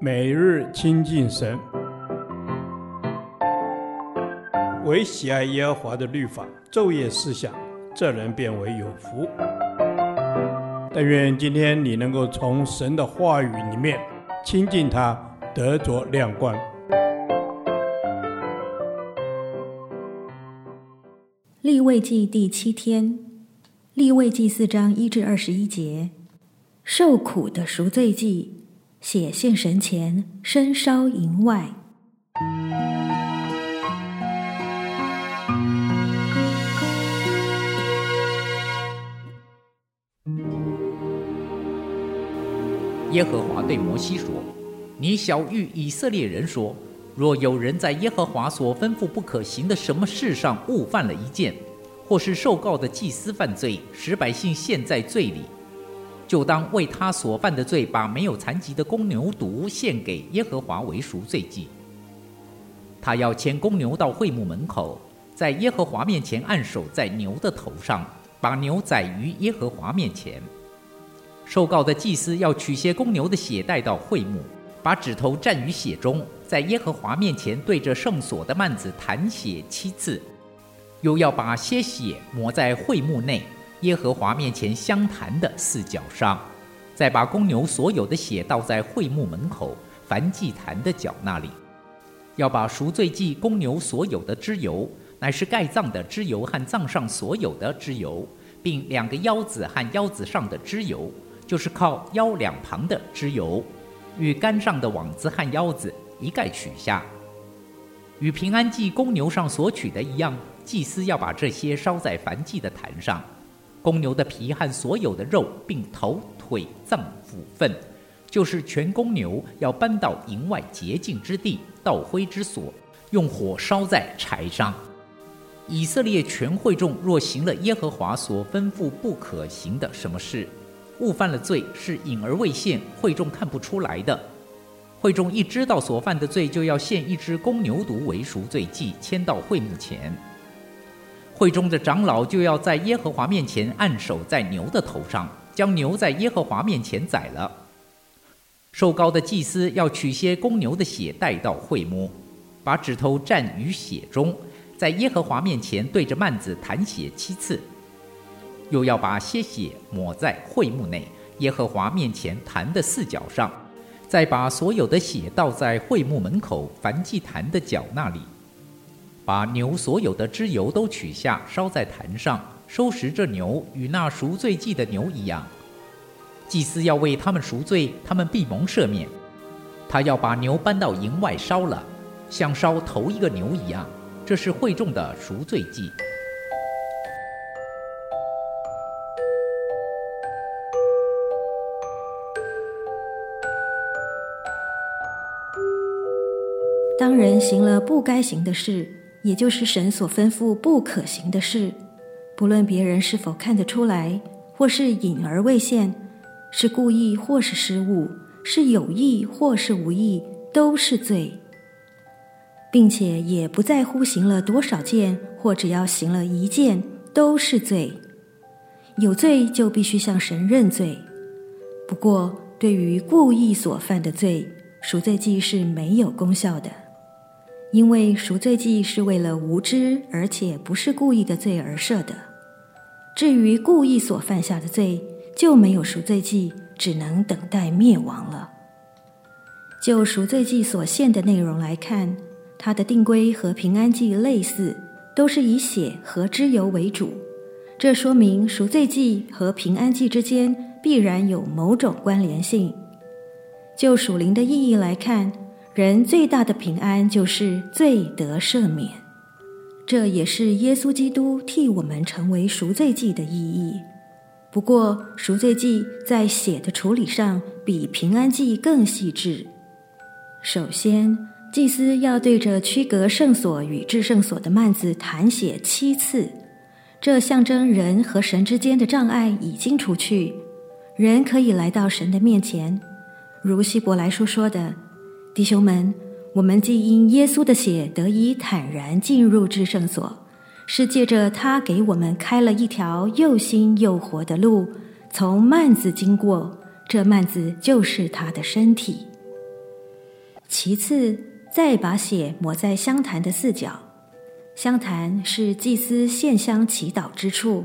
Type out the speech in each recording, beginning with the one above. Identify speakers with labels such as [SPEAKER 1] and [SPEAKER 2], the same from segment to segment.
[SPEAKER 1] 每日亲近神，唯喜爱耶和华的律法，昼夜思想，这人便为有福。但愿今天你能够从神的话语里面亲近他，得着亮光。
[SPEAKER 2] 立位记第七天，立位记四章一至二十一节，受苦的赎罪祭。写信神前，身烧营外。
[SPEAKER 3] 耶和华对摩西说：“你晓諭以色列人说，若有人在耶和华所吩咐不可行的什么事上误犯了一件，或是受告的祭司犯罪，使百姓陷在罪里。”就当为他所犯的罪，把没有残疾的公牛犊献给耶和华为赎罪祭。他要牵公牛到会幕门口，在耶和华面前按手在牛的头上，把牛宰于耶和华面前。受告的祭司要取些公牛的血带到会幕，把指头蘸于血中，在耶和华面前对着圣所的幔子弹血七次，又要把些血抹在会幕内。耶和华面前香坛的四角上，再把公牛所有的血倒在会幕门口燔祭坛的角那里。要把赎罪祭公牛所有的脂油，乃是盖葬的脂油和葬上所有的脂油，并两个腰子和腰子上的脂油，就是靠腰两旁的脂油，与肝上的网子和腰子一概取下。与平安祭公牛上所取的一样，祭司要把这些烧在燔祭的坛上。公牛的皮和所有的肉，并头、腿、脏、腑分，就是全公牛，要搬到营外洁净之地，倒灰之所，用火烧在柴上。以色列全会众若行了耶和华所吩咐不可行的什么事，误犯了罪，是隐而未现，会众看不出来的。会众一知道所犯的罪，就要献一只公牛犊为赎罪祭，牵到会幕前。会中的长老就要在耶和华面前按手在牛的头上，将牛在耶和华面前宰了。受膏的祭司要取些公牛的血带到会幕，把指头蘸于血中，在耶和华面前对着幔子弹血七次，又要把些血抹在会幕内耶和华面前坛的四角上，再把所有的血倒在会幕门口燔祭坛的角那里。把牛所有的脂油都取下，烧在坛上，收拾这牛与那赎罪祭的牛一样。祭司要为他们赎罪，他们必蒙赦免。他要把牛搬到营外烧了，像烧头一个牛一样。这是会众的赎罪祭。
[SPEAKER 2] 当人行了不该行的事。也就是神所吩咐不可行的事，不论别人是否看得出来，或是隐而未现，是故意或是失误，是有意或是无意，都是罪，并且也不在乎行了多少件，或只要行了一件，都是罪。有罪就必须向神认罪。不过，对于故意所犯的罪，赎罪祭是没有功效的。因为赎罪祭是为了无知而且不是故意的罪而设的，至于故意所犯下的罪，就没有赎罪祭，只能等待灭亡了。就赎罪祭所献的内容来看，它的定规和平安祭类似，都是以血和脂油为主。这说明赎罪祭和平安祭之间必然有某种关联性。就属灵的意义来看，人最大的平安就是罪得赦免，这也是耶稣基督替我们成为赎罪祭的意义。不过，赎罪祭在血的处理上比平安祭更细致。首先，祭司要对着区隔圣所与至圣所的幔子弹血七次，这象征人和神之间的障碍已经除去，人可以来到神的面前。如希伯来书说的。弟兄们，我们既因耶稣的血得以坦然进入至圣所，是借着他给我们开了一条又新又活的路，从幔子经过，这幔子就是他的身体。其次，再把血抹在香坛的四角。香坛是祭司献香祈祷之处。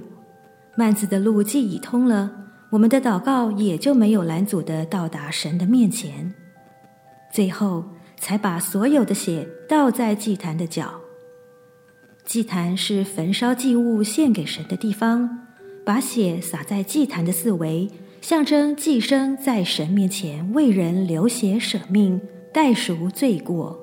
[SPEAKER 2] 幔子的路既已通了，我们的祷告也就没有拦阻的到达神的面前。最后，才把所有的血倒在祭坛的角。祭坛是焚烧祭物献给神的地方，把血洒在祭坛的四围，象征祭生在神面前为人流血舍命，代赎罪过。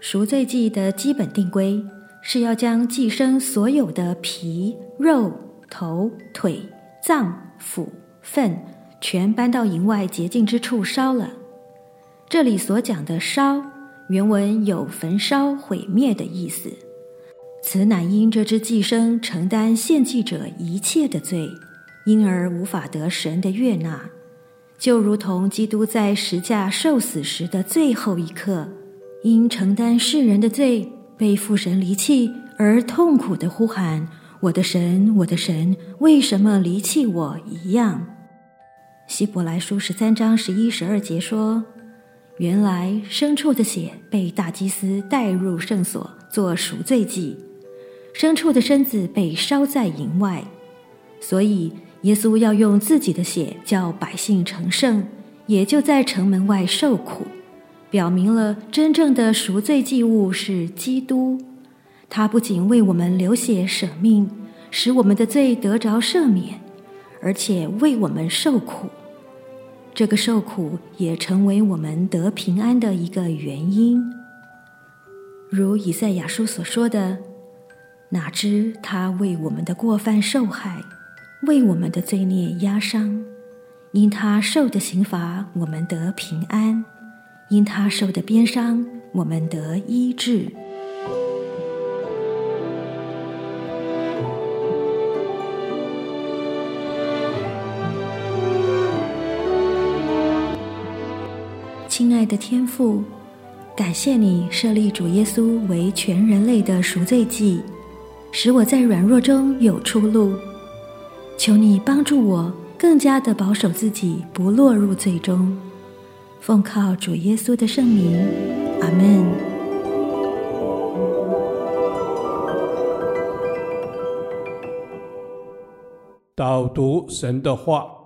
[SPEAKER 2] 赎罪祭的基本定规是要将祭生所有的皮、肉、头、腿、脏、腑、粪全搬到营外洁净之处烧了。这里所讲的烧，原文有焚烧、毁灭的意思。此乃因这只寄生承担献祭者一切的罪，因而无法得神的悦纳，就如同基督在十架受死时的最后一刻，因承担世人的罪，被父神离弃而痛苦地呼喊：“我的神，我的神，为什么离弃我？”一样。希伯来书十三章十一、十二节说。原来牲畜的血被大祭司带入圣所做赎罪祭，牲畜的身子被烧在营外，所以耶稣要用自己的血叫百姓成圣，也就在城门外受苦，表明了真正的赎罪祭物是基督。他不仅为我们流血舍命，使我们的罪得着赦免，而且为我们受苦。这个受苦也成为我们得平安的一个原因，如以赛亚书所说的：“哪知他为我们的过犯受害，为我们的罪孽压伤。因他受的刑罚，我们得平安；因他受的鞭伤，我们得医治。”亲爱的天父，感谢你设立主耶稣为全人类的赎罪祭，使我在软弱中有出路。求你帮助我更加的保守自己，不落入罪中。奉靠主耶稣的圣名，阿门。
[SPEAKER 1] 导读神的
[SPEAKER 4] 话。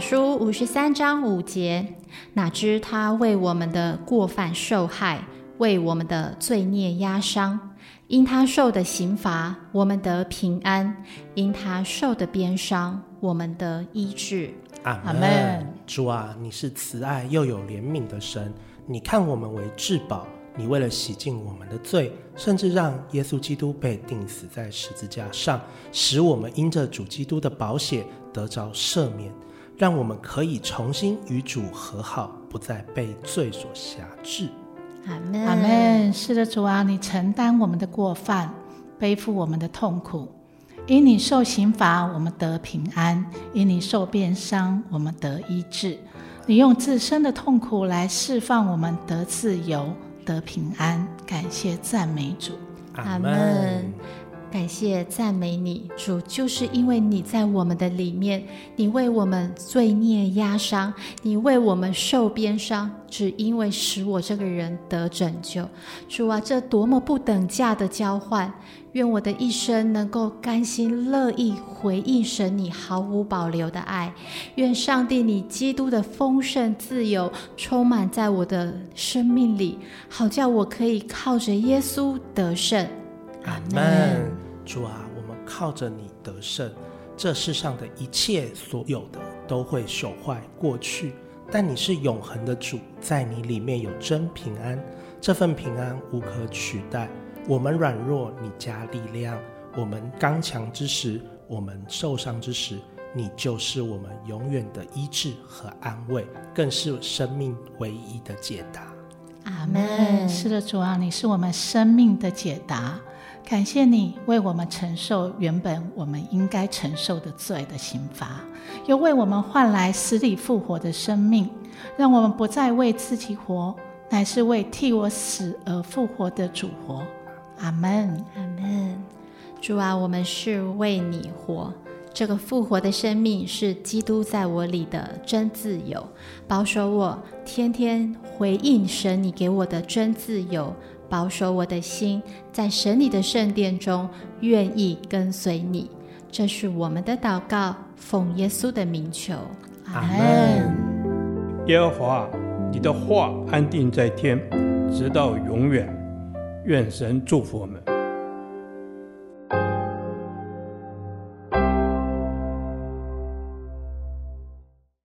[SPEAKER 4] 书五十三章五节，哪知他为我们的过犯受害，为我们的罪孽压伤。因他受的刑罚，我们得平安；因他受的鞭伤，我们得医治。
[SPEAKER 5] 阿门。主啊，你是慈爱又有怜悯的神，你看我们为至宝。你为了洗净我们的罪，甚至让耶稣基督被钉死在十字架上，使我们因着主基督的宝血得着赦免，让我们可以重新与主和好，不再被罪所辖制。
[SPEAKER 6] 阿门。阿门。是的，主啊，你承担我们的过犯，背负我们的痛苦，因你受刑罚，我们得平安；因你受鞭伤，我们得医治。你用自身的痛苦来释放我们，得自由。得平安，感谢赞美主，
[SPEAKER 4] 阿门。感谢赞美你，主，就是因为你在我们的里面，你为我们罪孽压伤，你为我们受鞭伤，只因为使我这个人得拯救。主啊，这多么不等价的交换！愿我的一生能够甘心乐意回应神你毫无保留的爱。愿上帝你基督的丰盛自由充满在我的生命里，好叫我可以靠着耶稣得胜。
[SPEAKER 5] 阿门。主啊，我们靠着你得胜。这世上的一切所有的都会朽坏过去，但你是永恒的主，在你里面有真平安，这份平安无可取代。我们软弱，你加力量；我们刚强之时，我们受伤之时，你就是我们永远的医治和安慰，更是生命唯一的解答。
[SPEAKER 6] 阿门。是的，主啊，你是我们生命的解答。感谢你为我们承受原本我们应该承受的罪的刑罚，又为我们换来死里复活的生命，让我们不再为自己活，乃是为替我死而复活的主活。阿门，
[SPEAKER 4] 阿门。主啊，我们是为你活，这个复活的生命是基督在我里的真自由，保守我天天回应神你给我的真自由，保守我的心在神你的圣殿中愿意跟随你。这是我们的祷告，奉耶稣的名求，
[SPEAKER 6] 阿门。
[SPEAKER 1] 耶和华，你的话安定在天，直到永远。愿神祝福我们。